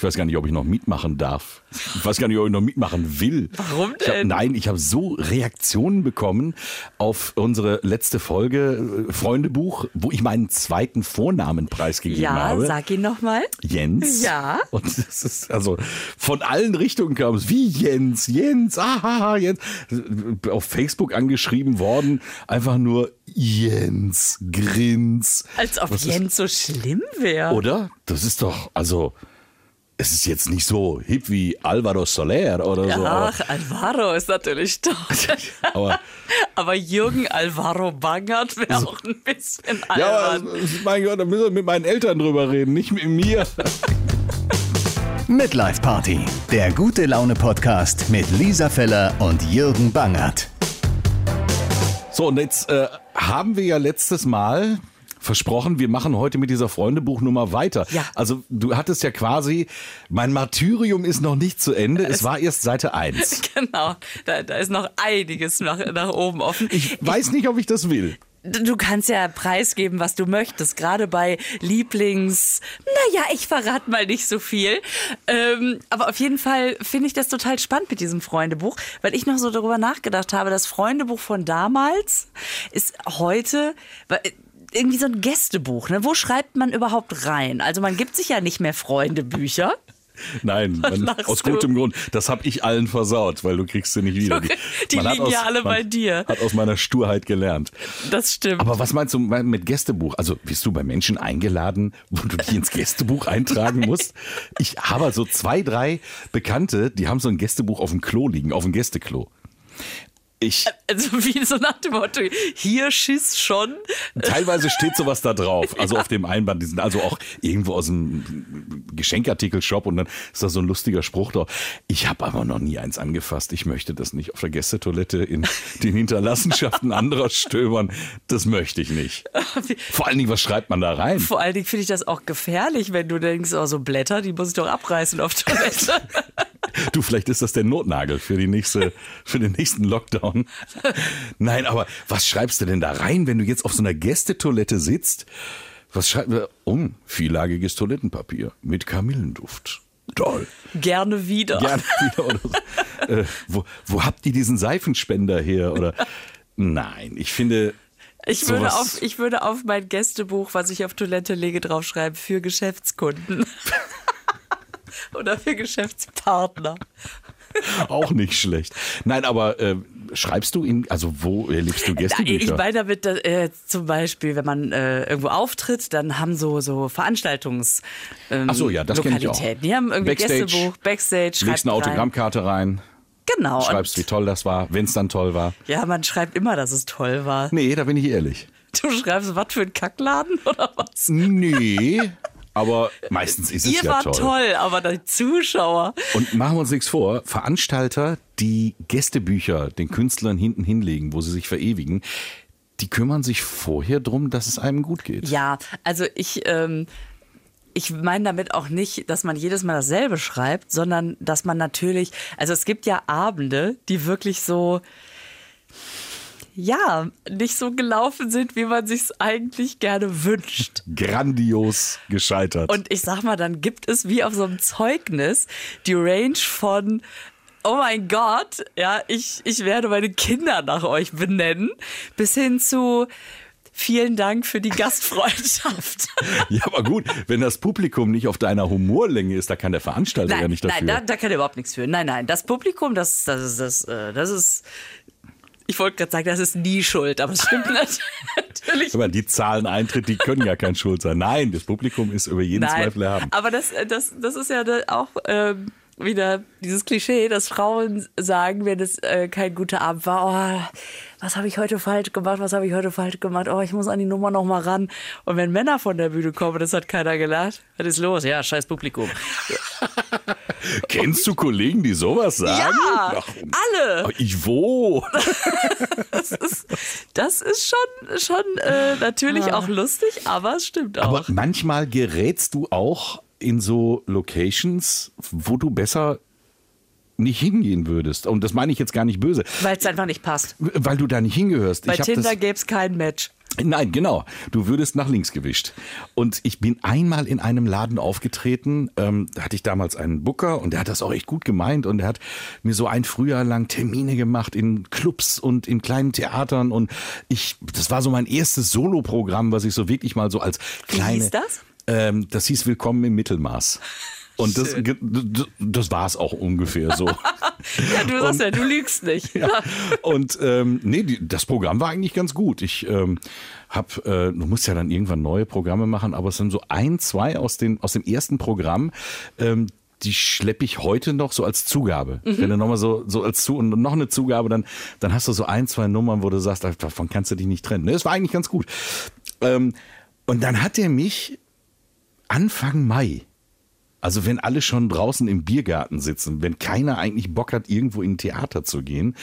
Ich weiß gar nicht, ob ich noch mitmachen darf. Ich weiß gar nicht, ob ich noch mitmachen will. Warum Ich hab, denn? nein, ich habe so Reaktionen bekommen auf unsere letzte Folge äh, Freundebuch, wo ich meinen zweiten Vornamen preisgegeben Ja, habe. sag ihn nochmal. Jens. Ja. Und das ist also von allen Richtungen kam es wie Jens, Jens, ah, Jens. Auf Facebook angeschrieben worden, einfach nur Jens, Grins. Als ob Was ist- Jens so schlimm wäre. Oder? Das ist doch, also, es ist jetzt nicht so hip wie Alvaro Soler oder so. Ach, Alvaro ist natürlich toll. aber Aber Jürgen Alvaro Bangert wäre auch ein bisschen ja, albern. aber, mein Gott, da müssen wir mit meinen Eltern drüber reden, nicht mit mir. Midlife Party, der gute Laune Podcast mit Lisa Feller und Jürgen Bangert. So, und jetzt äh, haben wir ja letztes Mal versprochen, wir machen heute mit dieser Freundebuchnummer weiter. Ja. Also du hattest ja quasi, mein Martyrium ist noch nicht zu Ende, es war erst Seite 1. Genau, da, da ist noch einiges nach, nach oben offen. Ich weiß nicht, ob ich das will. Du kannst ja preisgeben, was du möchtest, gerade bei Lieblings. Naja, ich verrate mal nicht so viel. Ähm, aber auf jeden Fall finde ich das total spannend mit diesem Freundebuch, weil ich noch so darüber nachgedacht habe, das Freundebuch von damals ist heute. Irgendwie so ein Gästebuch, ne? Wo schreibt man überhaupt rein? Also man gibt sich ja nicht mehr Freundebücher. Nein, man, aus du? gutem Grund. Das habe ich allen versaut, weil du kriegst sie nicht wieder. Die hat liegen ja alle bei dir. Hat aus meiner Sturheit gelernt. Das stimmt. Aber was meinst du mit Gästebuch? Also bist du bei Menschen eingeladen, wo du dich ins Gästebuch eintragen musst? Ich habe so zwei, drei Bekannte, die haben so ein Gästebuch auf dem Klo liegen, auf dem Gästeklo. Ich, also wie so nach dem Motto, hier schiss schon. teilweise steht sowas da drauf, also auf dem Einband. Die sind also auch irgendwo aus dem Geschenkartikelshop und dann ist da so ein lustiger Spruch drauf. Ich habe aber noch nie eins angefasst. Ich möchte das nicht auf der Gästetoilette in den Hinterlassenschaften anderer stöbern. Das möchte ich nicht. Vor allen Dingen, was schreibt man da rein? Vor allen Dingen finde ich das auch gefährlich, wenn du denkst, oh, so Blätter, die muss ich doch abreißen auf Toilette. Du, vielleicht ist das der Notnagel für die nächste, für den nächsten Lockdown. Nein, aber was schreibst du denn da rein, wenn du jetzt auf so einer Gästetoilette sitzt? Was schreibt wir? Um, viellagiges Toilettenpapier mit Kamillenduft. Toll. Gerne wieder. Gerne wieder oder so. äh, wo, wo habt ihr diesen Seifenspender her? Oder nein, ich finde. Ich würde, sowas- auf, ich würde auf mein Gästebuch, was ich auf Toilette lege, draufschreiben, für Geschäftskunden. Oder für Geschäftspartner. Auch nicht schlecht. Nein, aber äh, schreibst du in, also wo erlebst du Ich Gästebücher? meine damit dass, äh, zum Beispiel, wenn man äh, irgendwo auftritt, dann haben so so Veranstaltungs ähm, Ach so, ja, das kenn ich auch. Die haben irgendwie Backstage. Gästebuch, Backstage, Legst eine. Autogrammkarte rein, Genau. schreibst, wie toll das war, wenn es dann toll war. ja, man schreibt immer, dass es toll war. Nee, da bin ich ehrlich. Du schreibst, was für ein Kackladen oder was? Nee, aber meistens ist es Ihr ja wart toll. aber die Zuschauer. Und machen wir uns nichts vor, Veranstalter, die Gästebücher den Künstlern hinten hinlegen, wo sie sich verewigen, die kümmern sich vorher drum, dass es einem gut geht. Ja, also ich, ähm, ich meine damit auch nicht, dass man jedes Mal dasselbe schreibt, sondern dass man natürlich, also es gibt ja Abende, die wirklich so, ja, nicht so gelaufen sind, wie man sich's eigentlich gerne wünscht. Grandios gescheitert. Und ich sag mal, dann gibt es wie auf so einem Zeugnis die Range von Oh mein Gott, ja, ich, ich werde meine Kinder nach euch benennen, bis hin zu vielen Dank für die Gastfreundschaft. ja, aber gut, wenn das Publikum nicht auf deiner Humorlänge ist, da kann der Veranstalter ja nein, nicht dafür. nein, da, da kann er überhaupt nichts für. Nein, nein, das Publikum, das, das ist, das, äh, das ist, ich wollte gerade sagen, das ist nie schuld, aber es stimmt natürlich. Guck mal, die zahlen Eintritt, die können ja kein Schuld sein. Nein, das Publikum ist über jeden Nein, Zweifel erhaben. aber das, das, das ist ja auch ähm, wieder dieses Klischee, dass Frauen sagen, wenn es äh, kein guter Abend war, oh, was habe ich heute falsch gemacht, was habe ich heute falsch gemacht, oh, ich muss an die Nummer noch mal ran. Und wenn Männer von der Bühne kommen, das hat keiner gelacht, was ist los? Ja, scheiß Publikum. Kennst du Kollegen, die sowas sagen? Ja, Ach, alle. ach, ich wo? Das ist, das ist schon, schon äh, natürlich auch lustig, aber es stimmt auch. Aber manchmal gerätst du auch in so Locations, wo du besser nicht hingehen würdest. Und das meine ich jetzt gar nicht böse. Weil es einfach nicht passt. Weil du da nicht hingehörst. Bei ich Tinder gäbe es kein Match. Nein, genau. Du würdest nach links gewischt. Und ich bin einmal in einem Laden aufgetreten. Ähm, da hatte ich damals einen Booker und der hat das auch echt gut gemeint und der hat mir so ein Frühjahr lang Termine gemacht in Clubs und in kleinen Theatern und ich, das war so mein erstes Soloprogramm, was ich so wirklich mal so als kleine. Wie hieß das? Ähm, das hieß Willkommen im Mittelmaß. Und das, das war es auch ungefähr so. Ja, du sagst ja, du lügst nicht. Ja. Und ähm, nee, die, das Programm war eigentlich ganz gut. Ich ähm, hab, äh, du musst ja dann irgendwann neue Programme machen, aber es sind so ein, zwei aus, den, aus dem ersten Programm, ähm, die schleppe ich heute noch so als Zugabe. Wenn du nochmal so, so als Zu und noch eine Zugabe, dann, dann hast du so ein, zwei Nummern, wo du sagst, davon kannst du dich nicht trennen. Ne, Das war eigentlich ganz gut. Ähm, und dann hat er mich Anfang Mai, also wenn alle schon draußen im Biergarten sitzen, wenn keiner eigentlich Bock hat, irgendwo in ein Theater zu gehen,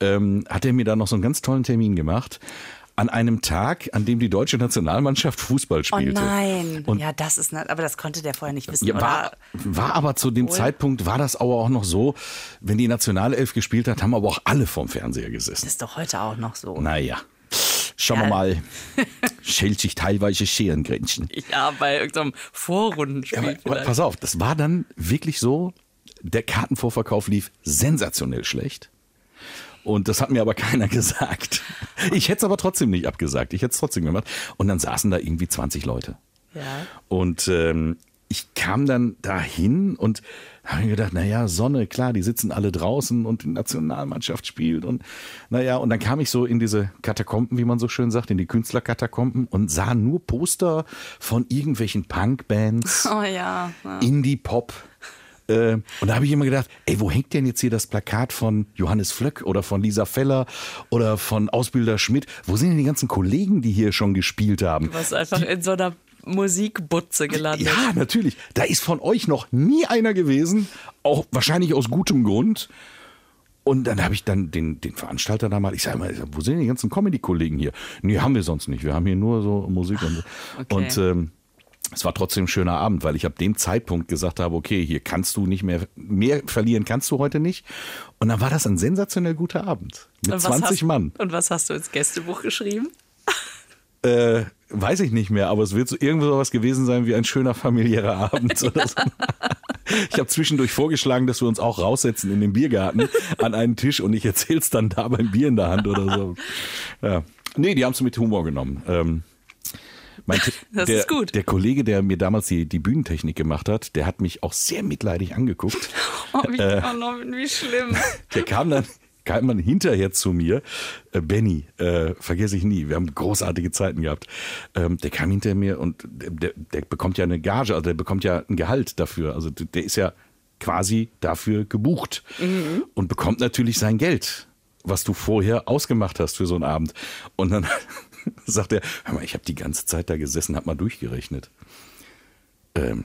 ähm, hat er mir da noch so einen ganz tollen Termin gemacht. An einem Tag, an dem die deutsche Nationalmannschaft Fußball Oh spielte. nein. Und ja, das ist, nicht, aber das konnte der vorher nicht wissen. ja, war, war aber zu dem Wohl. Zeitpunkt, war das aber auch noch so, wenn die Nationalelf gespielt hat, haben aber auch alle vorm Fernseher gesessen. Das ist doch heute auch noch so. Naja, schauen wir Ja. mal, schält sich teilweise Scherengrenzen. Ja, bei irgendeinem Vorrundenspiel. Ja, pass auf, das war dann wirklich so, der Kartenvorverkauf lief sensationell schlecht. Und das hat mir aber keiner gesagt. Ich hätte es aber trotzdem nicht abgesagt. Ich hätte es trotzdem gemacht. Und dann saßen da irgendwie 20 Leute. ja. Und ähm, ich kam dann dahin und habe mir gedacht, naja, Sonne, klar, die sitzen alle draußen und die Nationalmannschaft spielt. Und naja, und dann kam ich so in diese Katakomben, wie man so schön sagt, in die Künstlerkatakomben und sah nur Poster von irgendwelchen Punkbands. Oh ja. ja. Indie-Pop. Äh, und da habe ich immer gedacht, ey, wo hängt denn jetzt hier das Plakat von Johannes Flöck oder von Lisa Feller oder von Ausbilder Schmidt? Wo sind denn die ganzen Kollegen, die hier schon gespielt haben? Du warst einfach in so einer Musikbutze gelandet. Ja, natürlich. Da ist von euch noch nie einer gewesen, auch wahrscheinlich aus gutem Grund. Und dann habe ich dann den, den Veranstalter da mal, ich sage mal, wo sind die ganzen Comedy-Kollegen hier? Nee, haben wir sonst nicht. Wir haben hier nur so Musik und so. okay. Und ähm, es war trotzdem ein schöner Abend, weil ich ab dem Zeitpunkt gesagt habe, okay, hier kannst du nicht mehr, mehr verlieren kannst du heute nicht. Und dann war das ein sensationell guter Abend. Mit Und was 20 hast, Mann. Und was hast du ins Gästebuch geschrieben? Äh, weiß ich nicht mehr, aber es wird so irgendwo sowas gewesen sein wie ein schöner familiärer Abend. So. Ich habe zwischendurch vorgeschlagen, dass wir uns auch raussetzen in den Biergarten an einen Tisch und ich erzähl's dann da beim Bier in der Hand oder so. Ja. Nee, die haben es mit Humor genommen. Ähm, mein, Das der, ist gut. Der Kollege, der mir damals die, die Bühnentechnik gemacht hat, der hat mich auch sehr mitleidig angeguckt. Oh, wie, Äh. oh no, wie schlimm. Der kam dann, kam dann hinterher zu mir, äh, Benny, äh, vergesse ich nie, wir haben großartige Zeiten gehabt. Ähm, der kam hinter mir und der, der, bekommt ja eine Gage, also der bekommt ja ein Gehalt dafür. Also der ist ja quasi dafür gebucht und bekommt natürlich sein Geld, was du vorher ausgemacht hast für so einen Abend. Und dann sagt er, hör mal, ich habe die ganze Zeit da gesessen, hab mal durchgerechnet. Ähm,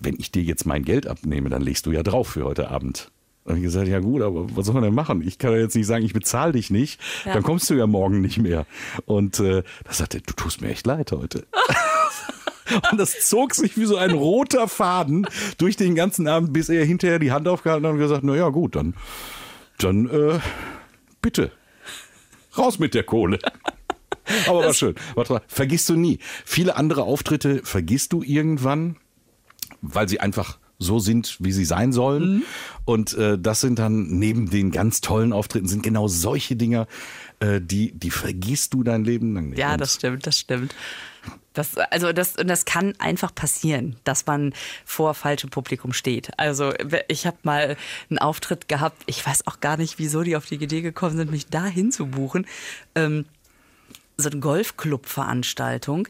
wenn ich dir jetzt mein Geld abnehme, dann legst du ja drauf für heute Abend. Und ich gesagt, ja gut, aber was soll man denn machen? Ich kann ja jetzt nicht sagen, ich bezahle dich nicht, Ja. dann kommst du ja morgen nicht mehr. Und äh, da sagte er, du tust mir echt leid heute. Und das zog sich wie so ein roter Faden durch den ganzen Abend, bis er hinterher die Hand aufgehalten hat und gesagt, na ja gut, dann, dann äh, bitte, raus mit der Kohle. Aber war schön. Warte vergisst du nie. Viele andere Auftritte vergisst du irgendwann, weil sie einfach so sind, wie sie sein sollen. Mhm. Und äh, das sind dann neben den ganz tollen Auftritten sind genau solche Dinger, äh, die die vergisst du dein Leben lang nicht. Ja, das stimmt, das stimmt. Das, also das, und das kann einfach passieren, dass man vor falschem Publikum steht. Also ich habe mal einen Auftritt gehabt, ich weiß auch gar nicht, wieso die auf die Idee gekommen sind, mich da hinzubuchen. Ähm, so eine Golfclub-Veranstaltung,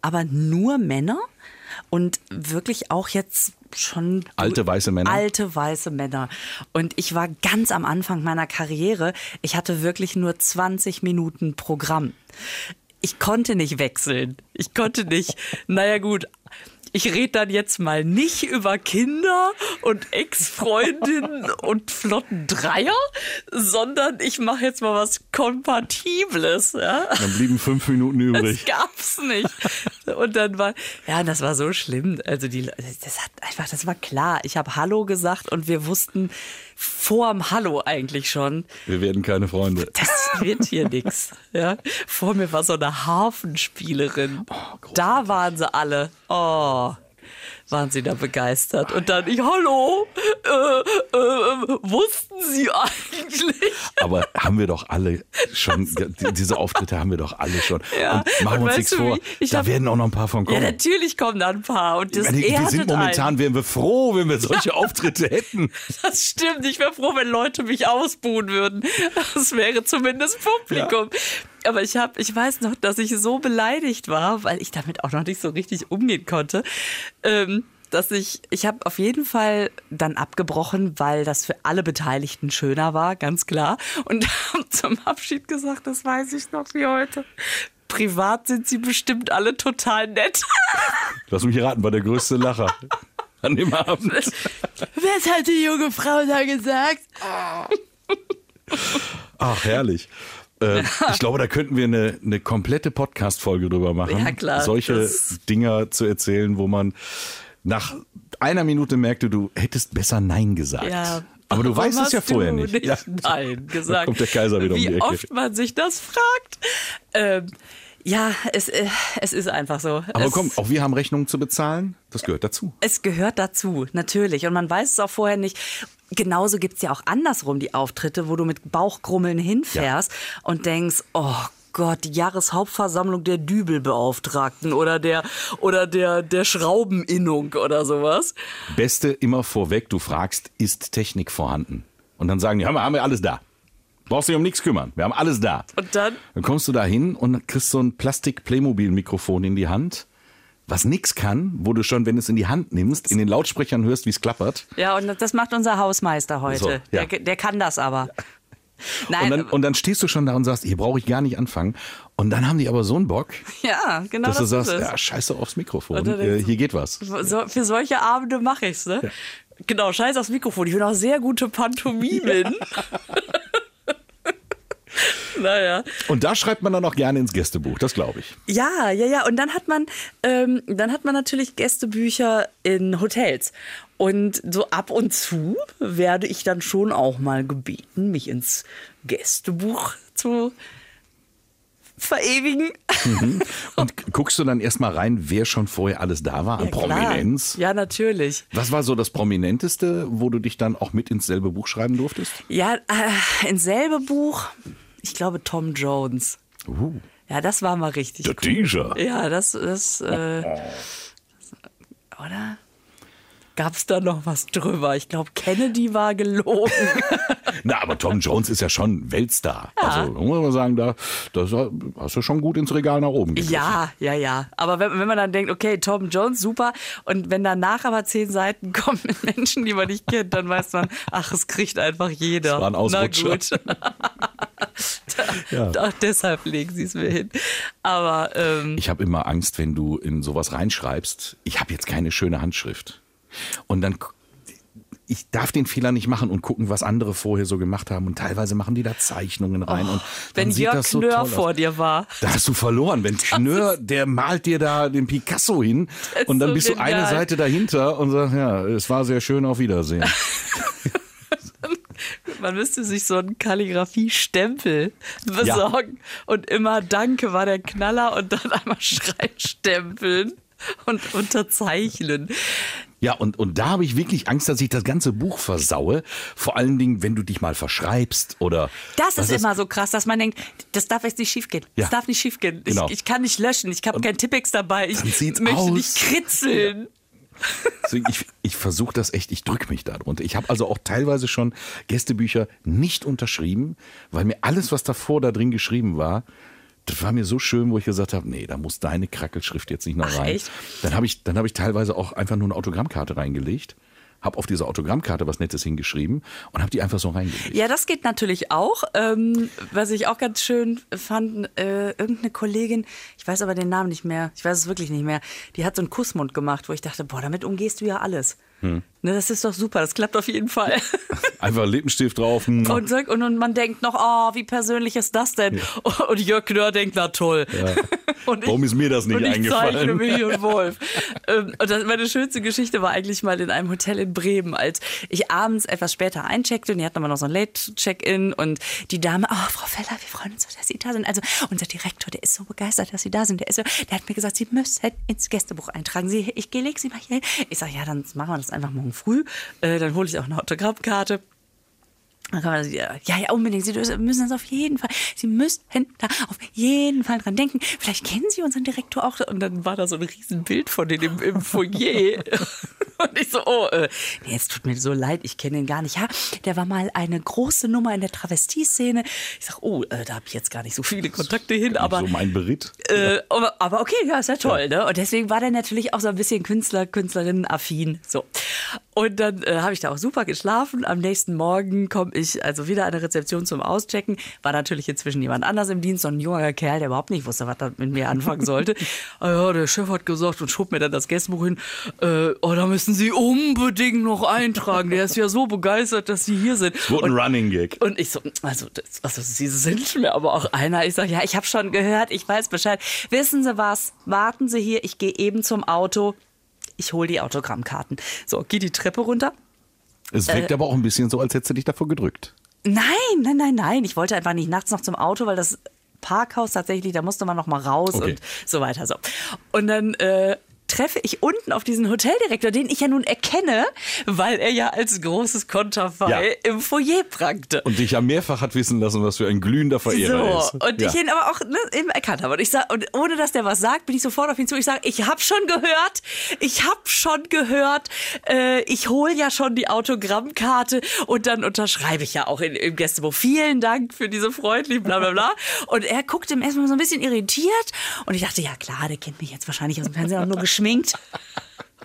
aber nur Männer und wirklich auch jetzt schon Alte weiße Männer? Alte weiße Männer. Und ich war ganz am Anfang meiner Karriere. Ich hatte wirklich nur 20 Minuten Programm. Ich konnte nicht wechseln. Ich konnte nicht. Naja gut. Ich rede dann jetzt mal nicht über Kinder und Ex-Freundinnen und flotten Dreier, sondern ich mache jetzt mal was Kompatibles. Ja? Dann blieben fünf Minuten übrig. Das gab's nicht. Und dann war, ja, das war so schlimm. Also die, das hat einfach, das war klar. Ich habe Hallo gesagt und wir wussten vorm Hallo eigentlich schon. Wir werden keine Freunde. Das wird hier nix. Ja. Vor mir war so eine Hafenspielerin. Oh, da waren sie alle. Oh waren sie da begeistert. Und dann ich, hallo, äh, äh, wussten Sie eigentlich? Aber haben wir doch alle schon, diese Auftritte haben wir doch alle schon. Ja. Und machen wir uns nichts vor, da hab, werden auch noch ein paar von kommen. Ja, natürlich kommen da ein paar. Und das meine, wir sind momentan, einen. wären wir froh, wenn wir solche Auftritte hätten. Das stimmt. Ich wäre froh, wenn Leute mich ausbuhen würden. Das wäre zumindest Publikum. Ja aber ich habe, ich weiß noch, dass ich so beleidigt war, weil ich damit auch noch nicht so richtig umgehen konnte. Dass ich, ich habe auf jeden Fall dann abgebrochen, weil das für alle Beteiligten schöner war, ganz klar. Und haben zum Abschied gesagt, das weiß ich noch wie heute. Privat sind sie bestimmt alle total nett. Lass mich raten, war der größte Lacher an dem Abend. Was hat die junge Frau da gesagt? Ach, herrlich. Äh, ich glaube, da könnten wir eine, eine komplette Podcast-Folge drüber machen. Ja, klar. Solche Dinger zu erzählen, wo man nach einer Minute merkte, du hättest besser Nein gesagt. Ja. Aber du weißt es ja vorher nicht. nicht ja. Nein gesagt. Da kommt der Kaiser wieder Wie um die Ecke. Wie oft man sich das fragt. Ähm, ja, es, äh, es ist einfach so. Aber es, komm, auch wir haben Rechnungen zu bezahlen. Das gehört dazu. Es gehört dazu, natürlich. Und man weiß es auch vorher nicht. Genauso gibt's ja auch andersrum die Auftritte, wo du mit Bauchgrummeln hinfährst ja. und denkst, oh Gott, die Jahreshauptversammlung der Dübelbeauftragten oder der oder der der Schraubeninnung oder sowas. Beste immer vorweg, du fragst, ist Technik vorhanden? Und dann sagen die, haben wir, haben wir alles da. Brauchst dich um nichts kümmern. Wir haben alles da. Und dann? Dann kommst du da hin und kriegst so ein Plastik-Playmobil-Mikrofon in die Hand was nix kann, wo du schon, wenn du es in die Hand nimmst, in den Lautsprechern hörst, wie es klappert. Ja, und das macht unser Hausmeister heute. So, ja. der, der, kann das aber. Nein. Und dann, und dann, stehst du schon da und sagst, hier brauche ich gar nicht anfangen. Und dann haben die aber so einen Bock, ja, genau dass das du sagst, ja, scheiße aufs Mikrofon, äh, hier geht was. So, für solche Abende mache ich's, ne? Ja. Genau, scheiß aufs Mikrofon. Ich bin auch sehr gute Pantomimen. naja. Und da schreibt man dann auch gerne ins Gästebuch, das glaube ich. Ja, ja, ja. Und dann hat man, ähm, dann hat man natürlich Gästebücher in Hotels. Und so ab und zu werde ich dann schon auch mal gebeten, mich ins Gästebuch zu verewigen. Mhm. Und guckst du dann erstmal rein, wer schon vorher alles da war an ja, Prominenz? Ja, natürlich. Was war so das Prominenteste, wo du dich dann auch mit ins selbe Buch schreiben durftest? Ja, äh, ins selbe Buch ich glaube Tom Jones. Uh. Ja, das war mal richtig. Der cool. Teaser. Ja, das ist. Äh, oder? Gab es da noch was drüber? Ich glaube, Kennedy war gelogen. Na, aber Tom Jones ist ja schon Weltstar. Ja. Also, muss man sagen, da das hast du schon gut ins Regal nach oben gegriffen. Ja, ja, ja. Aber wenn, wenn, man dann denkt, okay, Tom Jones, super. Und wenn danach aber zehn Seiten kommen mit Menschen, die man nicht kennt, dann weiß man, ach, es kriegt einfach jeder. Das war ein Ausrutscher. Na gut. ja. Auch deshalb legen sie es mir hin. Aber ähm, ich habe immer Angst, wenn du in sowas reinschreibst. Ich habe jetzt keine schöne Handschrift. Und dann ich darf den Fehler nicht machen und gucken, was andere vorher so gemacht haben. Und teilweise machen die da Zeichnungen rein. Oh, und wenn sieht Jörg das so Knör vor dir war. Da hast du verloren. Wenn Knör, der malt dir da den Picasso hin und dann so bist genial. du eine Seite dahinter und sagst, ja, es war sehr schön, auf Wiedersehen. Man müsste sich so einen Kalligrafie-Stempel besorgen ja. und immer Danke war der Knaller und dann einmal Schreibstempeln und unterzeichnen. Ja, und, und da habe ich wirklich Angst, dass ich das ganze Buch versaue. Vor allen Dingen, wenn du dich mal verschreibst oder. Das ist immer so krass, dass man denkt, das darf jetzt nicht schiefgehen. Ja. Das darf nicht schiefgehen. Genau. Ich, ich kann nicht löschen. Ich habe kein Tippex dabei. Ich möchte aus. nicht kritzeln. Ja. Deswegen, ich, ich versuche das echt, ich drücke mich da drunter. Ich habe also auch teilweise schon Gästebücher nicht unterschrieben, weil mir alles, was davor da drin geschrieben war, das war mir so schön, wo ich gesagt habe, nee, da muss deine Krackelschrift jetzt nicht noch Ach, rein. Echt? Dann habe ich, dann habe ich teilweise auch einfach nur eine Autogrammkarte reingelegt habe auf dieser Autogrammkarte was Nettes hingeschrieben und habe die einfach so reingelegt. Ja, das geht natürlich auch. Ähm, was ich auch ganz schön fand, äh, irgendeine Kollegin, ich weiß aber den Namen nicht mehr, ich weiß es wirklich nicht mehr, die hat so einen Kussmund gemacht, wo ich dachte, boah, damit umgehst du ja alles. Hm. Ne, das ist doch super, das klappt auf jeden Fall. Einfach Lippenstift drauf. Und, und, und, man denkt noch, oh, wie persönlich ist das denn? Ja. Und Jörg Knör denkt, na toll. Ja. Ich, Warum ist mir das nicht und eingefallen? Ich zeichne Willi und Wolf. Ähm, und das, meine schönste Geschichte war eigentlich mal in einem Hotel in Bremen, als ich abends etwas später eincheckte und die hatten aber noch so ein Late-Check-In und die Dame, oh, Frau Feller, wir freuen uns so, dass Sie da sind. Also unser Direktor, der ist so begeistert, dass Sie da sind. Der, ist so, der hat mir gesagt, Sie müssen ins Gästebuch eintragen. Sie, ich lege Sie mal hier hin. Ich sage, ja, dann machen wir das einfach morgen früh. Äh, dann hole ich auch eine Autogrammkarte. Dann kann man, ja, ja, unbedingt. Sie müssen das auf jeden Fall. Sie müssen da auf jeden Fall dran denken. Vielleicht kennen Sie unseren Direktor auch. Und dann war da so ein Riesenbild von denen im, im Foyer. Und ich so, oh, äh, nee, es tut mir so leid, ich kenne ihn gar nicht. Ja, der war mal eine große Nummer in der Travestie-Szene. Ich sag, oh, äh, da habe ich jetzt gar nicht so viele Kontakte hin, aber. So mein Beritt. Äh, aber, aber, okay, ja, ist ja toll, ja. ne? Und deswegen war der natürlich auch so ein bisschen Künstler, Künstlerinnen-affin. So. Und dann äh, habe ich da auch super geschlafen. Am nächsten Morgen komme ich also wieder an der Rezeption zum Auschecken. War natürlich inzwischen jemand anders im Dienst, so ein junger Kerl, der überhaupt nicht wusste, was er mit mir anfangen sollte. ah ja, der Chef hat gesagt und schob mir dann das Gästebuch hin. Äh, oh, da müssen Sie unbedingt noch eintragen. Der ist ja so begeistert, dass Sie hier sind. Es wurde ein Running Gag. Und ich so, also, das, also Sie sind mir aber auch einer. Ich sage, ja, ich habe schon gehört, ich weiß Bescheid. Wissen Sie was? Warten Sie hier, ich gehe eben zum Auto ich hole die Autogrammkarten. So, geh die Treppe runter. Es wirkt äh, aber auch ein bisschen so, als hättest du dich davor gedrückt. Nein, nein, nein, nein. Ich wollte einfach nicht nachts noch zum Auto, weil das Parkhaus tatsächlich, da musste man noch mal raus okay. und so weiter. So. Und dann äh, treffe ich unten auf diesen Hoteldirektor, den ich ja nun erkenne, weil er ja als großes Konterfei ja. im Foyer prangte. Und dich ja mehrfach hat wissen lassen, was für ein glühender Verehrer so, ist. Und ja. ich ihn aber auch ne, eben erkannt habe. Und ich sag, und ohne dass der was sagt, bin ich sofort auf ihn zu. Ich sage, ich habe schon gehört, ich habe schon gehört, äh, ich hole ja schon die Autogrammkarte und dann unterschreibe ich ja auch in, im Gästebuch. Vielen Dank für diese freundlichen bla bla bla. Und er guckte ihm erstmal so ein bisschen irritiert und ich dachte, ja klar, der kennt mich jetzt wahrscheinlich aus dem Fernsehen auch nur Schminkt.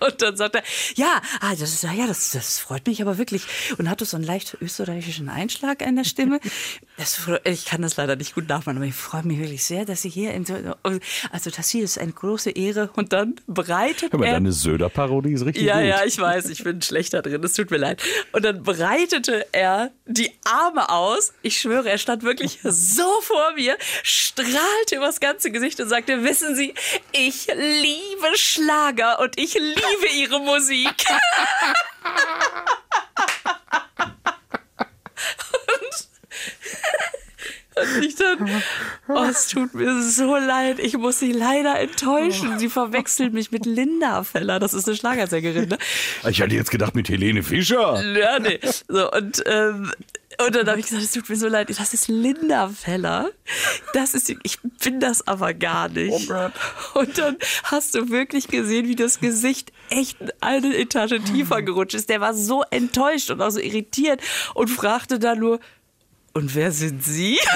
Und dann sagt er, ja, ah, das ist, ja, das, das freut mich aber wirklich. Und hatte so einen leicht österreichischen Einschlag in der Stimme. Das, ich kann das leider nicht gut nachmachen, aber ich freue mich wirklich sehr, dass Sie hier, in, also das hier ist eine große Ehre. Und dann bereitet Hör mal, er... deine Söder-Parodie ist richtig ja, gut. Ja, ja, ich weiß, ich bin schlechter drin, es tut mir leid. Und dann breitete er die Arme aus. Ich schwöre, er stand wirklich so vor mir, strahlte übers ganze Gesicht und sagte, wissen Sie, ich liebe Schlager und ich liebe liebe ihre Musik. Und ich dann, oh, es tut mir so leid, ich muss sie leider enttäuschen. Sie verwechselt mich mit Linda Feller, das ist eine Schlagersängerin, ne? Ich hatte jetzt gedacht mit Helene Fischer. Ja, nee. So, und ähm, und dann habe ich gesagt, es tut mir so leid, das ist Linda Feller. Das ist, ich bin das aber gar nicht. Oh. Und dann hast du wirklich gesehen, wie das Gesicht echt eine Etage tiefer gerutscht ist. Der war so enttäuscht und auch so irritiert und fragte da nur, und wer sind Sie?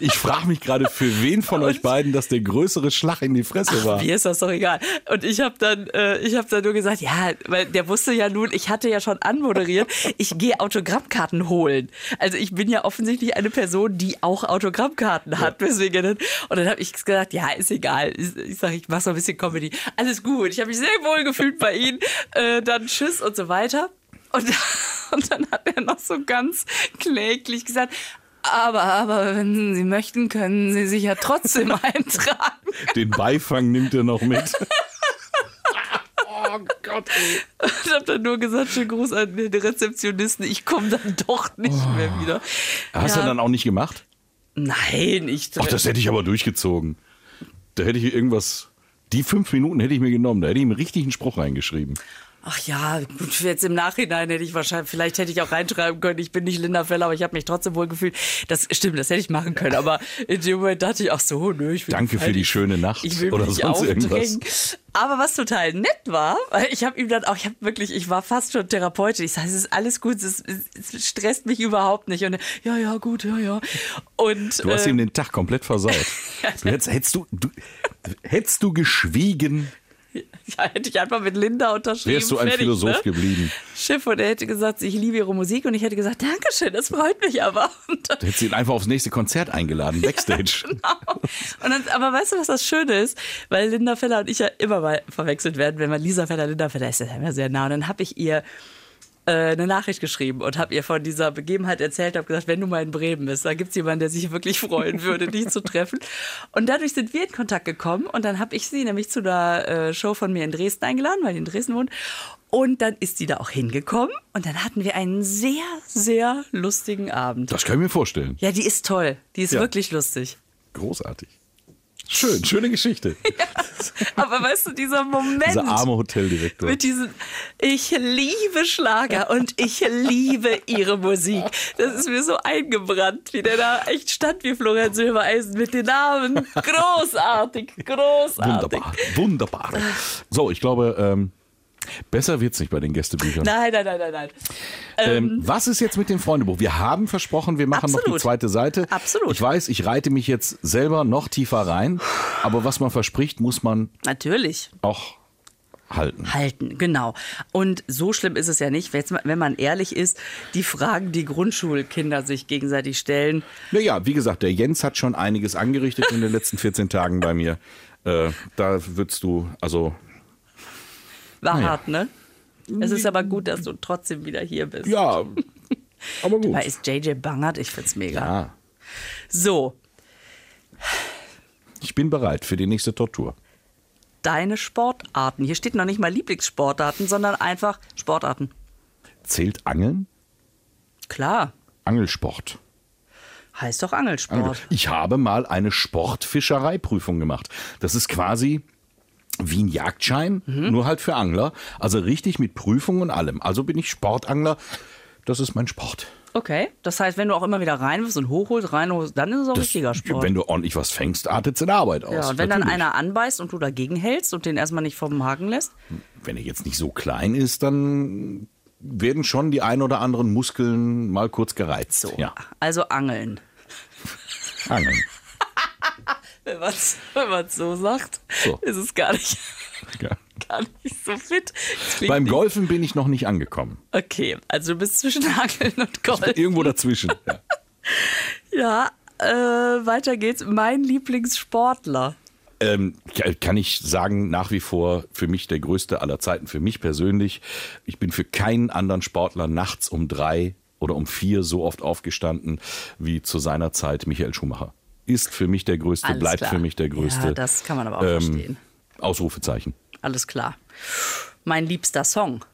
Ich frage mich gerade, für wen von euch beiden das der größere Schlag in die Fresse Ach, war. Mir ist das doch egal. Und ich habe dann, äh, ich habe dann nur gesagt, ja, weil der wusste ja nun, ich hatte ja schon anmoderiert, ich gehe Autogrammkarten holen. Also ich bin ja offensichtlich eine Person, die auch Autogrammkarten hat. Ja. Deswegen, und dann habe ich gesagt, ja, ist egal. Ich, ich sage, ich mache so ein bisschen Comedy. Alles gut. Ich habe mich sehr wohl gefühlt bei Ihnen. Äh, dann Tschüss und so weiter. Und, und dann hat er noch so ganz kläglich gesagt, aber, aber wenn Sie möchten, können Sie sich ja trotzdem eintragen. Den Beifang nimmt er noch mit. oh Gott, ey. Ich habe dann nur gesagt, schönen Gruß an den Rezeptionisten, ich komme dann doch nicht oh. mehr wieder. Hast ja. du dann auch nicht gemacht? Nein, ich. Ach, das hätte ich aber durchgezogen. Da hätte ich irgendwas. Die fünf Minuten hätte ich mir genommen. Da hätte ich einen richtigen Spruch reingeschrieben. Ach ja, gut, jetzt im Nachhinein hätte ich wahrscheinlich, vielleicht hätte ich auch reinschreiben können, ich bin nicht Linda Feller, aber ich habe mich trotzdem wohl gefühlt. Das stimmt, das hätte ich machen können. Aber in dem Moment dachte ich, ach so, nö, ich will Danke für die schöne Nacht ich will oder mich sonst irgendwas. Aber was total nett war, weil ich habe ihm dann auch, ich habe wirklich, ich war fast schon Therapeutin. Ich sage, es ist alles gut, es, es, stresst mich überhaupt nicht. Und ja, ja, gut, ja, ja. Und, du hast äh, ihm den Tag komplett versaut. hättest, hättest, du, du, hättest du geschwiegen, Ja, hätte ich einfach mit Linda unterschrieben. Wärst du ein fertig, Philosoph ne? geblieben? Schiff und er hätte gesagt, ich liebe ihre Musik und ich hätte gesagt, Dankeschön, das freut mich aber. Und dann, Du hättest ihn einfach aufs nächste Konzert eingeladen, Backstage. genau. und dann, aber weißt du, was das Schöne ist? Weil Linda Feller und ich ja immer mal verwechselt werden, wenn man Lisa Feller, Linda Feller ist ja immer sehr nah. Und dann habe ich ihr äh, eine Nachricht geschrieben und habe ihr von dieser Begebenheit erzählt, habe gesagt, wenn du mal in Bremen bist, da gibt es jemanden, der sich wirklich freuen würde, dich zu treffen. Und dadurch sind wir in Kontakt gekommen und dann habe ich sie nämlich zu einer äh, Show von mir in Dresden eingeladen, weil die in Dresden wohnt. Und dann ist sie da auch hingekommen und dann hatten wir einen sehr, sehr lustigen Abend. Das kann ich mir vorstellen. Ja, die ist toll. Die ist Ja. wirklich lustig. Großartig. Schön, schöne Geschichte. Aber weißt du, dieser Moment. Dieser arme Hoteldirektor. Mit diesem, ich liebe Schlager und ich liebe ihre Musik. Das ist mir so eingebrannt, wie der da echt stand wie Florian Silbereisen mit den Namen. Großartig, großartig. Wunderbar, wunderbar. So, ich glaube, ähm, besser wird's nicht bei den Gästebüchern. Nein, nein, nein, nein, nein. Ähm, was ist jetzt mit dem Freundebuch? Wir haben versprochen, wir machen noch die Absolut. zweite Seite. Absolut. Ich weiß, ich reite mich jetzt selber noch tiefer rein, aber was man verspricht, muss man Natürlich. auch halten. Halten, genau. Und so schlimm ist es ja nicht, wenn man- wenn man ehrlich ist, die Fragen, die Grundschulkinder sich gegenseitig stellen. Naja, wie gesagt, der Jens hat schon einiges angerichtet in den letzten 14 Tagen bei mir. Äh, da würdest du, also, War Naja. hart, ne? Es ist aber gut, dass du trotzdem wieder hier bist. ja, aber gut. Da ist JJ Bangert, ich find's mega. Ja, So, ich bin bereit für die nächste Tortur. deine Sportarten. Hier steht noch nicht mal Lieblingssportarten, sondern einfach Sportarten. Zählt Angeln? Klar, Angelsport. heißt doch Angelsport. Ich habe mal eine Sportfischereiprüfung gemacht. Das ist quasi wie ein Jagdschein, Mhm. nur halt für Angler. Also richtig mit Prüfung und allem. Also bin ich Sportangler. Das ist mein Sport. Okay, das heißt, wenn du auch immer wieder rein wirst und hochholst, reinholst, dann ist es auch Das, richtiger Sport. Wenn du ordentlich was fängst, artet es in Arbeit aus. ja, und wenn dann Natürlich. einer anbeißt und du dagegen hältst und den erstmal nicht vom Haken lässt, Wenn er jetzt nicht so klein ist, dann werden schon die ein oder anderen Muskeln mal kurz gereizt. so. Ja, Also Angeln. Angeln. Wenn man es wenn man's so sagt, So. ist es gar nicht, Ja. gar nicht so fit. Beim Golfen bin ich noch nicht angekommen. Okay, also du bist zwischen Angeln und Golf. Irgendwo dazwischen. Ja. Ja, äh, weiter geht's. Mein Lieblingssportler. Ähm, kann ich sagen, nach wie vor für mich der größte aller Zeiten, für mich persönlich. Ich bin für keinen anderen Sportler nachts um drei oder um vier so oft aufgestanden wie zu seiner Zeit Michael Schumacher. Ist für mich der größte, Alles bleibt klar. für mich der größte. Ja, das kann man aber auch ähm, verstehen. Ausrufezeichen. Alles klar. Mein liebster Song.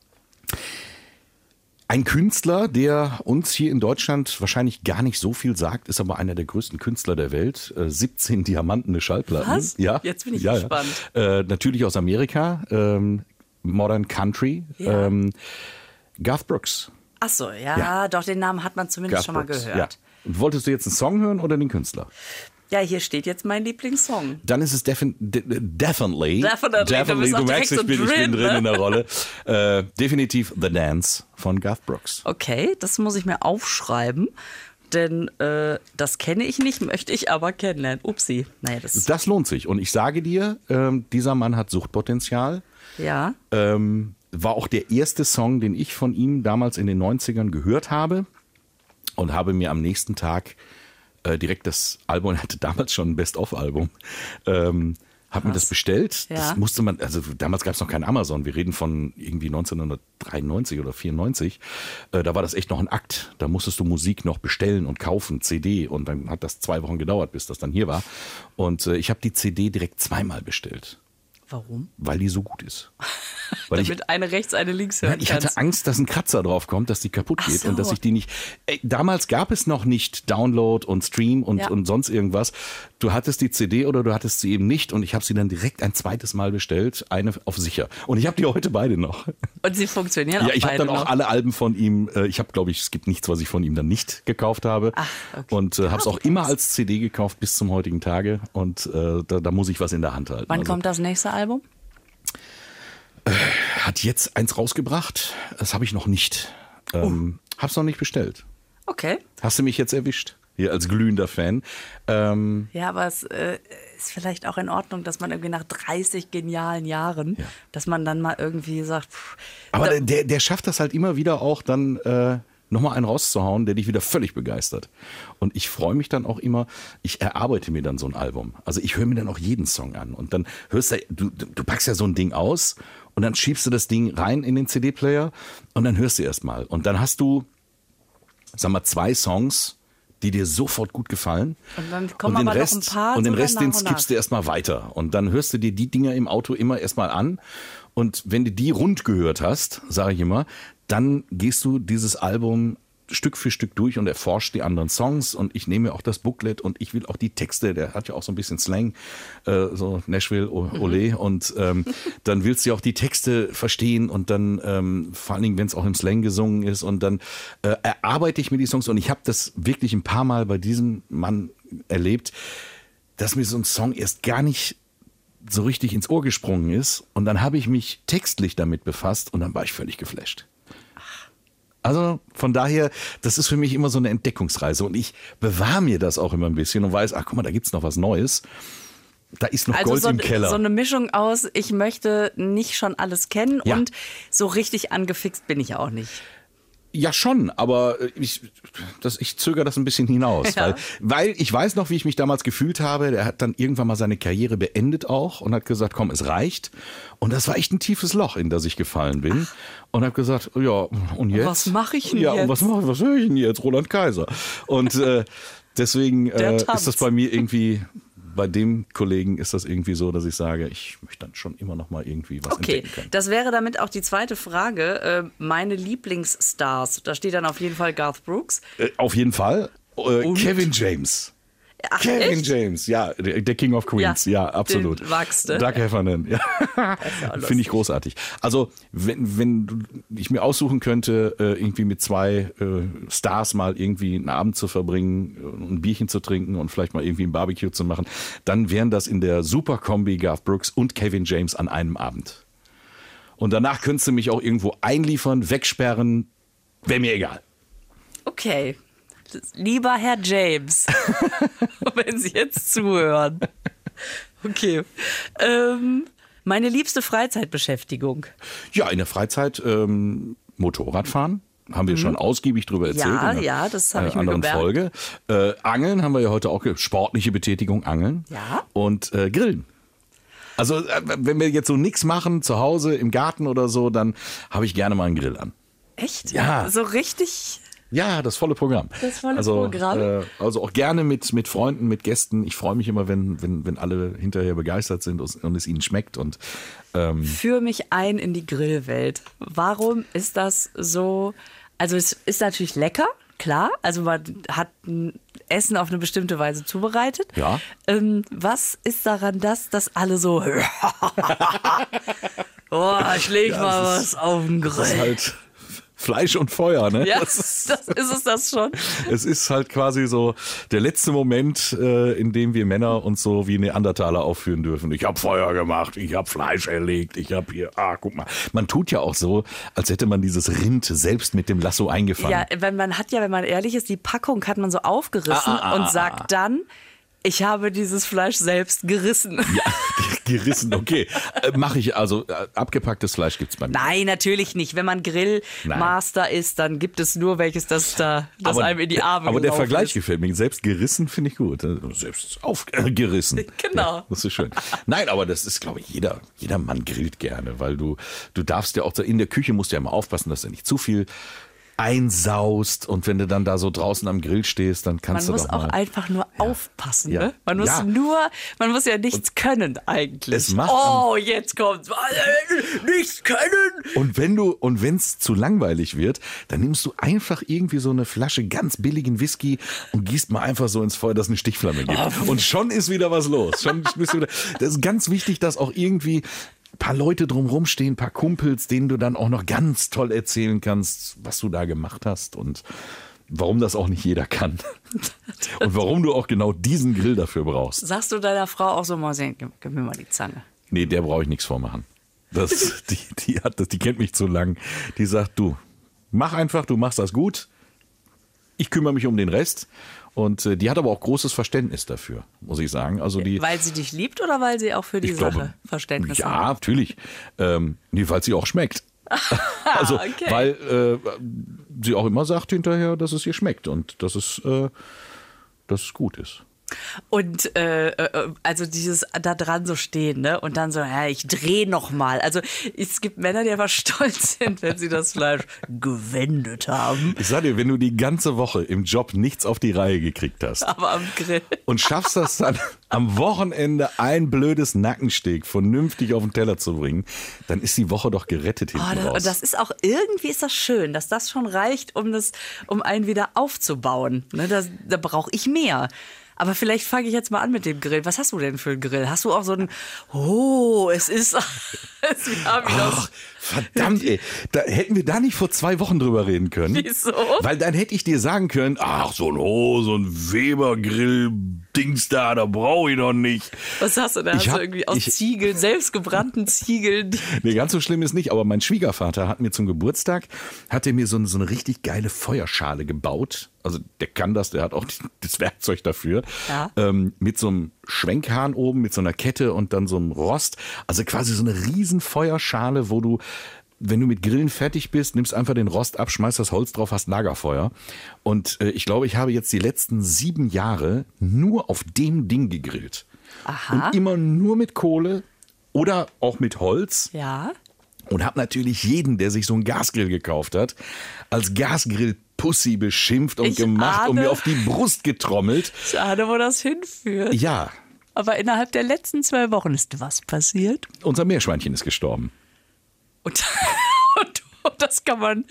Ein Künstler, der uns hier in Deutschland wahrscheinlich gar nicht so viel sagt, ist aber einer der größten Künstler der Welt. Äh, 17 diamantene Schallplatten. Was? Ja, Jetzt bin ich ja, gespannt. Ja. Äh, natürlich aus Amerika, ähm, Modern Country. Ja. Ähm, Garth Brooks. Ach so, ja, Ja. doch, den Namen hat man zumindest Garth schon mal Brooks, gehört. Und wolltest du jetzt einen Song hören oder den Künstler? Ja. hier steht jetzt mein Lieblingssong. Dann ist es defin de definitely, Definitely, du merkst, ich bin, ich bin drin, drin ne? in der Rolle. Äh, definitiv The Dance von Garth Brooks. Okay, das muss ich mir aufschreiben, denn äh, das kenne ich nicht, möchte ich aber kennenlernen. Upsi. Naja, das ist, Das lohnt sich. Und ich sage dir, ähm, dieser Mann hat Suchtpotenzial. ja. Ähm, war auch der erste Song, den ich von ihm damals in den 90ern gehört habe und habe mir am nächsten Tag äh, direkt das Album, er hatte damals schon ein Best-of-Album, ähm, habe mir das bestellt. Ja. Das musste man, also damals gab es noch kein Amazon, wir reden von irgendwie 1993 oder 94. Äh, da war das echt noch ein Akt. Da musstest du Musik noch bestellen und kaufen, CD und dann hat das zwei Wochen gedauert, bis das dann hier war. Und äh, ich habe die CD direkt zweimal bestellt, Warum? weil die so gut ist. Weil ich Damit eine rechts, eine links hören Nein, ich hatte. Angst, dass ein Kratzer drauf kommt, dass die kaputt Ach geht so. und dass ich die nicht. Ey, damals gab es noch nicht Download und Stream und, Ja. und sonst irgendwas. Du hattest die CD oder du hattest sie eben nicht und ich habe sie dann direkt ein zweites Mal bestellt, eine auf sicher. Und ich habe die heute beide noch. Und sie funktionieren Ja, auch ich habe dann auch noch. alle Alben von ihm. äh, Ich habe, glaube ich, es gibt nichts, was ich von ihm dann nicht gekauft habe. Ach, okay. Und äh, habe es auch immer als CD gekauft bis zum heutigen Tage. Und äh, da, da muss ich was in der Hand halten. Wann Also- kommt das nächste Album? Hat jetzt eins rausgebracht. Das habe ich noch nicht. Ähm, Hab's noch nicht bestellt. Okay. Hast du mich jetzt erwischt? hier als glühender Fan. Ähm, Ja, aber es äh, ist vielleicht auch in Ordnung, dass man irgendwie nach 30 genialen Jahren, Ja. dass man dann mal irgendwie sagt, pff, aber da, der, der schafft das halt immer wieder auch dann äh, nochmal einen rauszuhauen, der dich wieder völlig begeistert. Und ich freue mich dann auch immer, ich erarbeite mir dann so ein Album. Also ich höre mir dann auch jeden Song an und dann hörst du, du, du packst ja so ein Ding aus und dann schiebst du das Ding rein in den CD-Player und dann hörst du erst mal. Und dann hast du, sag mal, zwei Songs, die dir sofort gut gefallen. Und dann kommen den aber noch Rest, ein paar Und den Rest, den und skippst du erstmal weiter. Und dann hörst du dir die Dinger im Auto immer erstmal an. Und wenn du die rund gehört hast, sage ich immer, dann gehst du dieses Album Stück für Stück durch und erforscht die anderen Songs und ich nehme auch das Booklet und ich will auch die Texte, der hat ja auch so ein bisschen Slang, äh, so Nashville, o- Ole und ähm, dann willst du ja auch die Texte verstehen und dann ähm, vor allen Dingen, wenn es auch im Slang gesungen ist und dann äh, erarbeite ich mir die Songs. Und ich habe das wirklich ein paar Mal bei diesem Mann erlebt, dass mir so ein Song erst gar nicht so richtig ins Ohr gesprungen ist. Und dann habe ich mich textlich damit befasst und dann war ich völlig geflasht. Also von daher, das ist für mich immer so eine Entdeckungsreise und ich bewahre mir das auch immer ein bisschen und weiß, ach guck mal, da gibt's noch was Neues. Da ist noch also Gold so, im Keller. so eine Mischung aus, ich möchte nicht schon alles kennen Ja. und so richtig angefixt bin ich auch nicht. Ja, schon, aber ich, das, ich zögere das ein bisschen hinaus, Ja. weil, weil ich weiß noch, wie ich mich damals gefühlt habe. Der hat dann irgendwann mal seine Karriere beendet auch und hat gesagt, komm, es reicht. Und das war echt ein tiefes Loch, in das ich gefallen bin. Und habe gesagt, ja, und jetzt? was mach ich denn ja, jetzt? und was mache ich, was höre ich denn jetzt? Roland Kaiser. Und äh, deswegen äh, ist das bei mir irgendwie, bei dem Kollegen ist das irgendwie so, dass ich sage, ich möchte dann schon immer noch mal irgendwie was Okay, entdecken können. das wäre damit auch die zweite Frage. Äh, meine Lieblingsstars, da steht dann auf jeden Fall Garth Brooks. Äh, auf jeden Fall. Äh, Kevin James. Ach, Kevin echt? James, ja, der King of Queens, ja, Ja, absolut. den du. Doug Heffernan, ja. Finde ich großartig. Also, wenn, wenn ich mir aussuchen könnte, äh, irgendwie mit zwei äh, Stars mal irgendwie einen Abend zu verbringen, äh, ein Bierchen zu trinken und vielleicht mal irgendwie ein Barbecue zu machen, dann wären das in der Superkombi Garth Brooks und Kevin James an einem Abend. Und danach könntest du mich auch irgendwo einliefern, wegsperren, wäre mir egal. Okay. Lieber Herr James, wenn Sie jetzt zuhören. Okay. Ähm, meine liebste Freizeitbeschäftigung. Ja, in der Freizeit ähm, Motorradfahren. Haben wir schon ausgiebig drüber erzählt. Mhm. Ja, in ja, das habe äh, ich mir anderen gemerkt. Folge. Äh, Angeln haben wir ja heute auch, sportliche Betätigung, Angeln. Ja. Und äh, Grillen. Also, äh, wenn wir jetzt so nichts machen, zu Hause, im Garten oder so, dann habe ich gerne mal einen Grill an. Echt? Ja. So richtig. Ja, das volle Programm. Das volle also, Programm. Äh, also auch gerne mit, mit Freunden, mit Gästen. Ich freue mich immer, wenn, wenn, wenn alle hinterher begeistert sind und, und es ihnen schmeckt. Und ähm, Führ mich ein in die Grillwelt. Warum ist das so? Also es ist natürlich lecker, klar. Also man hat ein Essen auf eine bestimmte Weise zubereitet. Ja. Ähm, was ist daran das, dass alle so Oh, ich leg mal das was auf den das ist Grill. halt Fleisch und Feuer, ne? Ja, Das das ist- ist es das schon. Es ist halt quasi so der letzte Moment, äh, in dem wir Männer uns so wie Neandertaler aufführen dürfen. Ich habe Feuer gemacht, ich habe Fleisch erlegt, ich habe hier, ah, guck mal. Man tut ja auch so, als hätte man dieses Rind selbst mit dem Lasso eingefangen. Ja, wenn man hat ja, wenn man ehrlich ist, die Packung hat man so aufgerissen Ah, ah, ah, und ah, sagt dann, ich habe dieses Fleisch selbst gerissen. Ja, gerissen, okay. Äh, Mache ich also, äh, abgepacktes Fleisch gibt's bei mir. Nein, natürlich nicht. Wenn man Grillmaster ist, dann gibt es nur welches, das da, das einem in die Arme Aber der Vergleich ist. gefällt mir. Selbst gerissen finde ich gut. Äh, Selbst aufgerissen. Genau. Ja, das ist schön. Nein, aber das ist, glaube ich, jeder, jeder Mann grillt gerne, weil du, du darfst ja auch, in der Küche musst du ja immer aufpassen, dass du nicht zu viel einsaust und wenn du dann da so draußen am Grill stehst, dann Man kannst muss du doch auch mal. einfach nur aufpassen. Ja. Ne? Man muss Ja. nur, man muss ja nichts können eigentlich. Es macht oh, jetzt kommt's. Nichts können. Und wenn du und wenn es zu langweilig wird, dann nimmst du einfach irgendwie so eine Flasche ganz billigen Whisky und gießt mal einfach so ins Feuer, dass es eine Stichflamme gibt. Und schon ist wieder was los. Schon bist du wieder, das ist ganz wichtig, dass auch irgendwie paar Leute drumrum stehen, ein paar Kumpels, denen du dann auch noch ganz toll erzählen kannst, was du da gemacht hast und warum das auch nicht jeder kann. Und warum du auch genau diesen Grill dafür brauchst. Sagst du deiner Frau auch so mal, sehen, gib, gib mir mal die Zange. Nee, der brauche ich nichts vormachen. Das, die, die, hat das, die kennt mich zu lang. Die sagt, du, mach einfach, du machst das gut. Ich kümmere mich um den Rest. Und äh, die hat aber auch großes Verständnis dafür, muss ich sagen. Also die, Weil sie dich liebt oder weil sie auch für die Sache glaube, Verständnis ja, hat? natürlich. Ähm, nee, weil sie auch schmeckt. also, okay. weil äh, sie auch immer sagt hinterher, dass es ihr schmeckt und dass es, äh, dass es gut ist. Und äh, äh, also dieses da dran so stehen, ne? Und dann so, ja, ich drehe noch mal. Also es gibt Männer, die aber stolz sind, wenn sie das Fleisch gewendet haben. Ich sag dir, wenn du die ganze Woche im Job nichts auf die Reihe gekriegt hast Aber am Grill. und schaffst das dann am Wochenende ein blödes Nackensteak vernünftig auf den Teller zu bringen, dann ist die Woche doch gerettet hinten Oh, da, raus. und das ist auch irgendwie ist das schön, dass das schon reicht, um das, um einen wieder aufzubauen. Ne, das, da brauche ich mehr. Aber vielleicht fange ich jetzt mal an mit dem Grill. Was hast du denn für einen Grill? Hast du auch so einen, oh, es ist, es, haben Ach, verdammt, ey. Da hätten wir da nicht vor zwei Wochen drüber reden können. Wieso? Weil dann hätte ich dir sagen können, ach, so ein, oh, so ein Weber-Grill-Dings da, da brauche ich noch nicht. Was hast du da? Hast du irgendwie aus ich- Ziegeln, selbstgebrannten Ziegeln? Nee, ganz so schlimm ist nicht, aber mein Schwiegervater hat mir zum Geburtstag, hat er mir so, eine- so eine richtig geile Feuerschale gebaut. Also der kann das, der hat auch das Werkzeug dafür. Ja. Ähm, mit so einem Schwenkhahn oben, mit so einer Kette und dann so einem Rost. Also quasi so eine riesen Feuerschale, wo du, wenn du mit Grillen fertig bist, nimmst einfach den Rost ab, schmeißt das Holz drauf, hast Lagerfeuer. Und äh, ich glaube, ich habe jetzt die letzten sieben Jahre nur auf dem Ding gegrillt. Aha. Und immer nur mit Kohle oder auch mit Holz Ja. und habe natürlich jeden, der sich so einen Gasgrill gekauft hat, als Gasgrill-Pussy beschimpft und Ich gemacht und ahne. mir auf die Brust getrommelt. Schade, wo das hinführt. Ja, Aber innerhalb der letzten zwei Wochen ist was passiert. unser Meerschweinchen ist gestorben. Und, und, und das kann man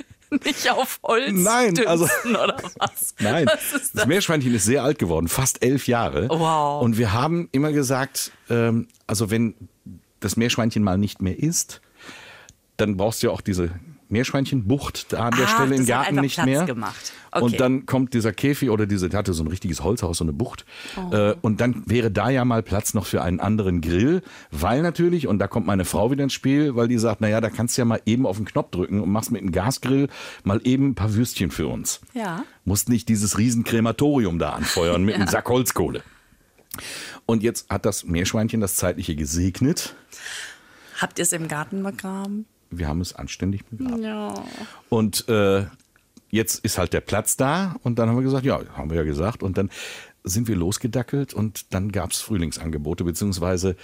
nicht auf Holz Nein, also- dünsten, oder was? Nein, Was ist das das? Meerschweinchen ist sehr alt geworden, fast elf Jahre. Wow. Und wir haben immer gesagt, ähm, also wenn das Meerschweinchen mal nicht mehr ist, dann brauchst du ja auch diese Meerschweinchenbucht da an der Ah, Stelle im Garten nicht Platz mehr. gemacht. Okay. Und dann kommt dieser Käfig oder diese, der hatte so ein richtiges Holzhaus, so eine Bucht. Oh. Äh, und dann wäre da ja mal Platz noch für einen anderen Grill, weil natürlich, und da kommt meine Frau wieder ins Spiel, weil die sagt, naja, da kannst du ja mal eben auf den Knopf drücken und machst mit dem Gasgrill mal eben ein paar Würstchen für uns. Ja. Musst nicht dieses riesen Krematorium da anfeuern mit einem Sack Holzkohle. Und jetzt hat das Meerschweinchen das Zeitliche gesegnet. Habt ihr es im Garten begraben? Wir haben es anständig begraben. Ja. Und äh, jetzt ist halt der Platz da und dann haben wir gesagt, ja, haben wir ja gesagt. Und dann sind wir losgedackelt und dann gab es Frühlingsangebote, beziehungsweise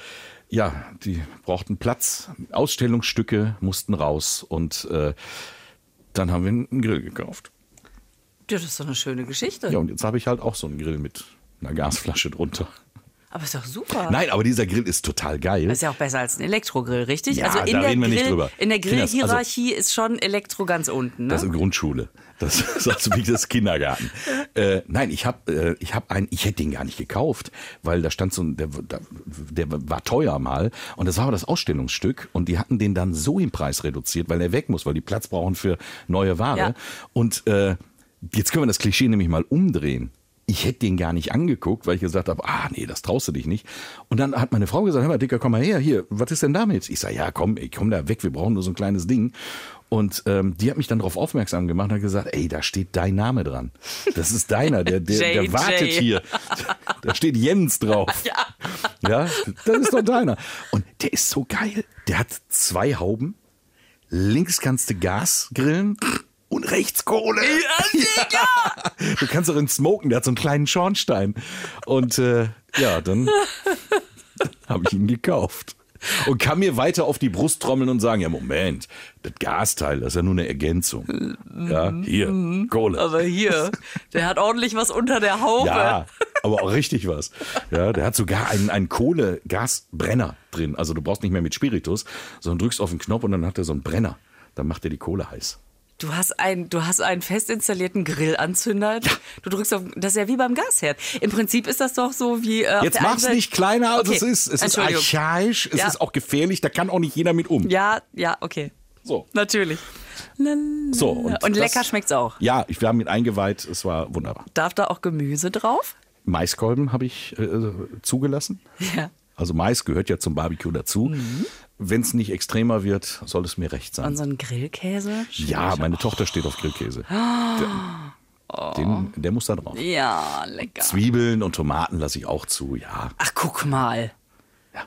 ja, die brauchten Platz, Ausstellungsstücke mussten raus und äh, dann haben wir einen Grill gekauft. Ja, das ist doch eine schöne Geschichte. Ja, und jetzt habe ich halt auch so einen Grill mit einer Gasflasche drunter. Aber ist doch super. Nein, aber dieser Grill ist total geil. Das ist ja auch besser als ein Elektrogrill, richtig? Ja, also in da der, reden wir nicht Grill, drüber. in der also- Grillhierarchie ist schon Elektro ganz unten. Ne? Das ist in Grundschule. Das ist also wie das Kindergarten. äh, nein, ich habe äh, ich hab einen, ich hätte den gar nicht gekauft, weil da stand so ein, der, der, der war teuer mal und das war aber das Ausstellungsstück und die hatten den dann so im Preis reduziert, weil er weg muss, weil die Platz brauchen für neue Ware. Ja. Und äh, jetzt können wir das Klischee nämlich mal umdrehen. Ich hätte den gar nicht angeguckt, weil ich gesagt habe, ah nee, das traust du dich nicht. Und dann hat meine Frau gesagt, hör mal, Dicker, komm mal her, hier, was ist denn damit? Ich sage, ja, komm, ich komm da weg, wir brauchen nur so ein kleines Ding. Und ähm, die hat mich dann darauf aufmerksam gemacht und hat gesagt, ey, da steht dein Name dran. Das ist deiner, der, der, der wartet hier. Da steht Jens drauf. Ja. Ja, das ist doch deiner. Und der ist so geil. Der hat zwei Hauben. Links kannst du Gas grillen und rechts Kohle. Ja, Du kannst auch in Smoken, der hat so einen kleinen Schornstein. Und äh, ja, dann habe ich ihn gekauft. Und kann mir weiter auf die Brust trommeln und sagen, ja Moment, das Gasteil, das ist ja nur eine Ergänzung. Ja, hier, Kohle. Aber hier, der hat ordentlich was unter der Haube. Ja, aber auch richtig was. Ja, der hat sogar einen, einen Kohle-Gasbrenner drin. Also du brauchst nicht mehr mit Spiritus, sondern drückst auf den Knopf und dann hat er so einen Brenner. Dann macht er die Kohle heiß. Du hast, ein, du hast einen fest installierten Grillanzünder. Du drückst auf, das ist ja wie beim Gasherd. Im Prinzip ist das doch so wie. Äh, Jetzt einen mach's Seite- nicht kleiner, als Okay, es ist. Es ist archaisch, es Ja. ist auch gefährlich, da kann auch nicht jeder mit um. Ja, ja, okay. So. Natürlich. so und, Und lecker das- schmeckt's auch. Ja, ich, wir haben ihn eingeweiht, es war wunderbar. Darf da auch Gemüse drauf? Maiskolben habe ich äh, zugelassen. Ja. Also Mais gehört ja zum Barbecue dazu. Wenn es nicht extremer wird, soll es mir recht sein. Und so ein Grillkäse? Ja, meine Tochter steht auf Grillkäse. Der, Den, der muss da drauf. Ja, lecker. Zwiebeln und Tomaten lasse ich auch zu, ja. Ach, guck mal.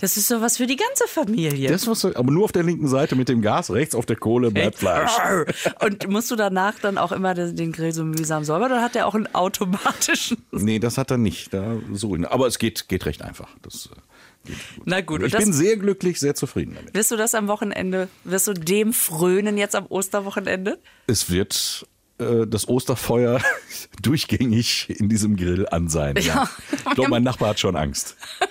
Das ist sowas für die ganze Familie. Das was, aber nur auf der linken Seite mit dem Gas, rechts auf der Kohle bleibt Fleisch. Und musst du danach dann auch immer den den Grill so mühsam säubern oder hat der auch einen automatischen? Nee, das hat er nicht. Da, so, aber es geht, geht recht einfach. Das, äh, geht gut. Na gut, Ich und das- bin sehr glücklich, sehr zufrieden damit. Wirst du das am Wochenende, wirst du dem frönen jetzt am Osterwochenende? Es wird äh, das Osterfeuer durchgängig in diesem Grill an sein. Ja. Ja. Ich glaube, mein Nachbar hat schon Angst.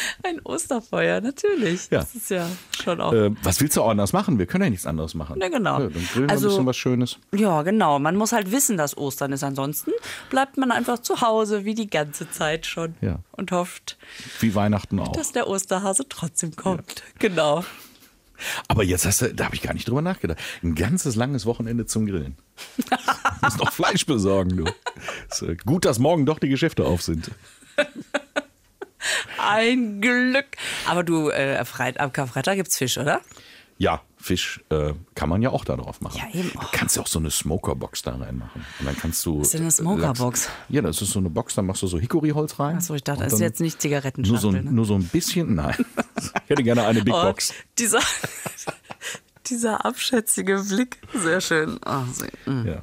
Ein Osterfeuer, natürlich. Ja. Das ist ja schon auch. Äh, was willst du auch anders machen? Wir können ja nichts anderes machen. Ja, genau. Ja, dann grillen wir Also- ein bisschen was Schönes. Ja, genau. Man muss halt wissen, dass Ostern ist. Ansonsten bleibt man einfach zu Hause wie die ganze Zeit schon Ja. und hofft, Wie Weihnachten auch. dass der Osterhase trotzdem kommt. Genau. Aber jetzt hast du, da habe ich gar nicht drüber nachgedacht. Ein ganzes langes Wochenende zum Grillen. Du musst noch Fleisch besorgen, du. Ist, äh, gut, dass morgen doch die Geschäfte auf sind. Ein Glück. Aber du, äh, Freit am Karfreitag gibt's Fisch, oder? Ja, Fisch äh, kann man ja auch da drauf machen. Ja, eben. Du kannst ja auch so eine Smokerbox da reinmachen. Und dann kannst du. Was ist denn eine äh, Smokerbox? Lachs- Ja, das ist so eine Box, da machst du so Hickory-Holz rein. Achso, ich dachte, das ist jetzt nicht nur so, ein- ne? nur so ein bisschen. Nein. Ich hätte gerne eine Big Oh, Box. Dieser, dieser abschätzige Blick. Sehr schön. Oh, sehr, mm. Ja.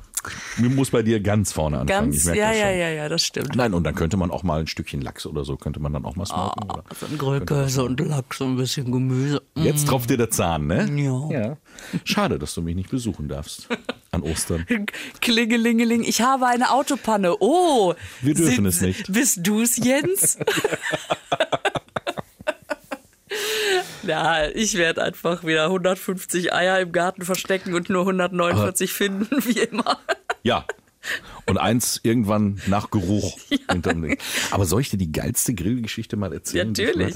Mir muss bei dir ganz vorne anfangen. Ganz, ja, ja, ja, ja, das stimmt. Nein, und dann könnte man auch mal ein Stückchen Lachs oder so, könnte man dann auch mal smoken. oder? So ein Grillkäse und Lachs und ein bisschen Gemüse. Mm. Jetzt tropft dir der Zahn, ne? Ja. ja. Schade, dass du mich nicht besuchen darfst an Ostern. Klingelingeling, ich habe eine Autopanne. Oh, Wir dürfen sind- es nicht. Bist du's, Jens? Ja, ich werde einfach wieder 150 Eier im Garten verstecken und nur 149 finden, wie immer. Ja. Und eins irgendwann nach Geruch. hinterm Ding. Aber soll ich dir die geilste Grillgeschichte mal erzählen? Natürlich.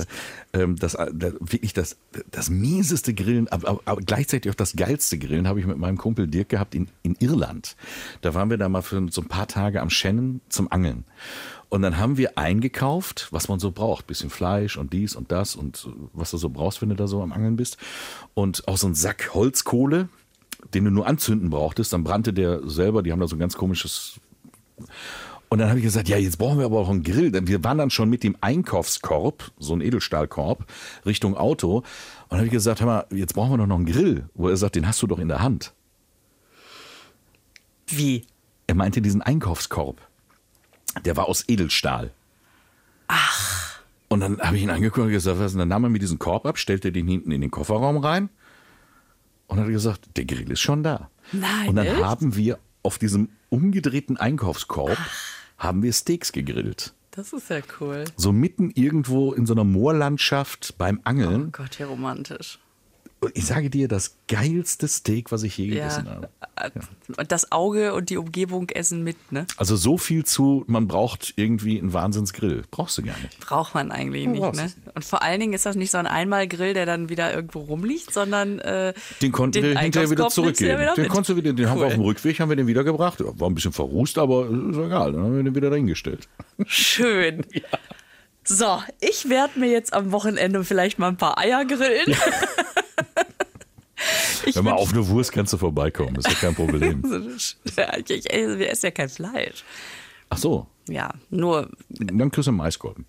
Ähm, das, äh, das, wirklich das, das mieseste Grillen, aber, aber, aber gleichzeitig auch das geilste Grillen habe ich mit meinem Kumpel Dirk gehabt in, in Irland. Da waren wir da mal für so ein paar Tage am Shannon zum Angeln. Und dann haben wir eingekauft, was man so braucht. Bisschen Fleisch und dies und das und was du so brauchst, wenn du da so am Angeln bist. Und auch so ein Sack Holzkohle, den du nur anzünden brauchtest. Dann brannte der selber. Die haben da so ein ganz komisches und dann habe ich gesagt, ja, jetzt brauchen wir aber auch einen Grill. Denn Wir waren dann schon mit dem Einkaufskorb, so ein Edelstahlkorb, Richtung Auto. Und dann habe ich gesagt, hör mal, jetzt brauchen wir doch noch einen Grill. Wo er sagt, den hast du doch in der Hand. Wie? Er meinte diesen Einkaufskorb. Der war aus Edelstahl. Ach. Und dann habe ich ihn angeguckt und gesagt, was denn? Dann nahm er mir diesen Korb ab, stellte den hinten in den Kofferraum rein und hat gesagt, der Grill ist schon da. Nein, und dann echt? haben wir auf diesem umgedrehten Einkaufskorb haben wir Steaks gegrillt. Das ist ja cool. So mitten irgendwo in so einer Moorlandschaft beim Oh Angeln. Gott, wie romantisch. Und ich sage dir, das geilste Steak, was ich je Ja. gegessen habe. Und das Auge und die Umgebung essen mit, ne? Also so viel zu, man braucht irgendwie einen Wahnsinnsgrill. Brauchst du gar nicht. Braucht man eigentlich nicht, brauchst ne? es. Und vor allen Dingen ist das nicht so ein Einmalgrill, der dann wieder irgendwo rumliegt, sondern äh, Den konnten wir hinterher wieder ja zurückgeben. wieder den konntest du wieder, den haben wir Cool. auf dem Rückweg haben wir den wiedergebracht. War ein bisschen verrußt, aber ist egal. Dann haben wir den wieder dahingestellt. Schön. So, ich werde mir jetzt am Wochenende vielleicht mal ein paar Eier grillen. ich Wenn wünsch- auf eine Wurst kannst du vorbeikommen, ist ja kein Problem. Ja, ich, wir essen ja kein Fleisch. Ach so, Ja, nur, dann kriegst du einen Maiskolben.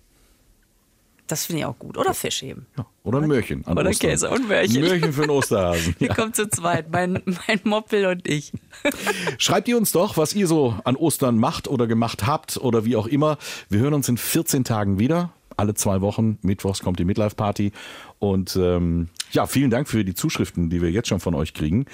das finde ich auch gut. Oder Fisch eben. Ja. Oder ein Möhrchen. Oder Ostern. Käse und Möhrchen. Möhrchen für den Osterhasen. Wir kommen zu zweit, mein, mein Moppel und ich. Schreibt ihr uns doch, was ihr so an Ostern macht oder gemacht habt oder wie auch immer. Wir hören uns in 14 Tagen wieder. Alle zwei Wochen. Mittwochs kommt die Midlife Party. Und ähm, ja, vielen Dank für die Zuschriften, die wir jetzt schon von euch kriegen.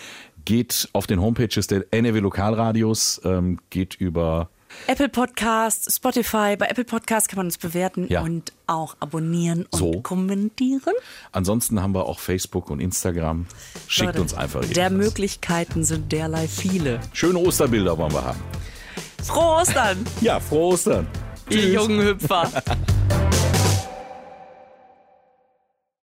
Geht auf den Homepages der NRW Lokalradios, ähm, geht über Apple Podcast, Spotify. Bei Apple Podcast kann man uns bewerten Ja. und auch abonnieren und So. kommentieren. Ansonsten haben wir auch Facebook und Instagram. Schickt Leute, uns einfach Der irgendwas. Möglichkeiten sind derlei viele. Schöne Osterbilder wollen wir haben. Frohe Ostern, Ja, frohe Ostern. ihr jungen Hüpfer.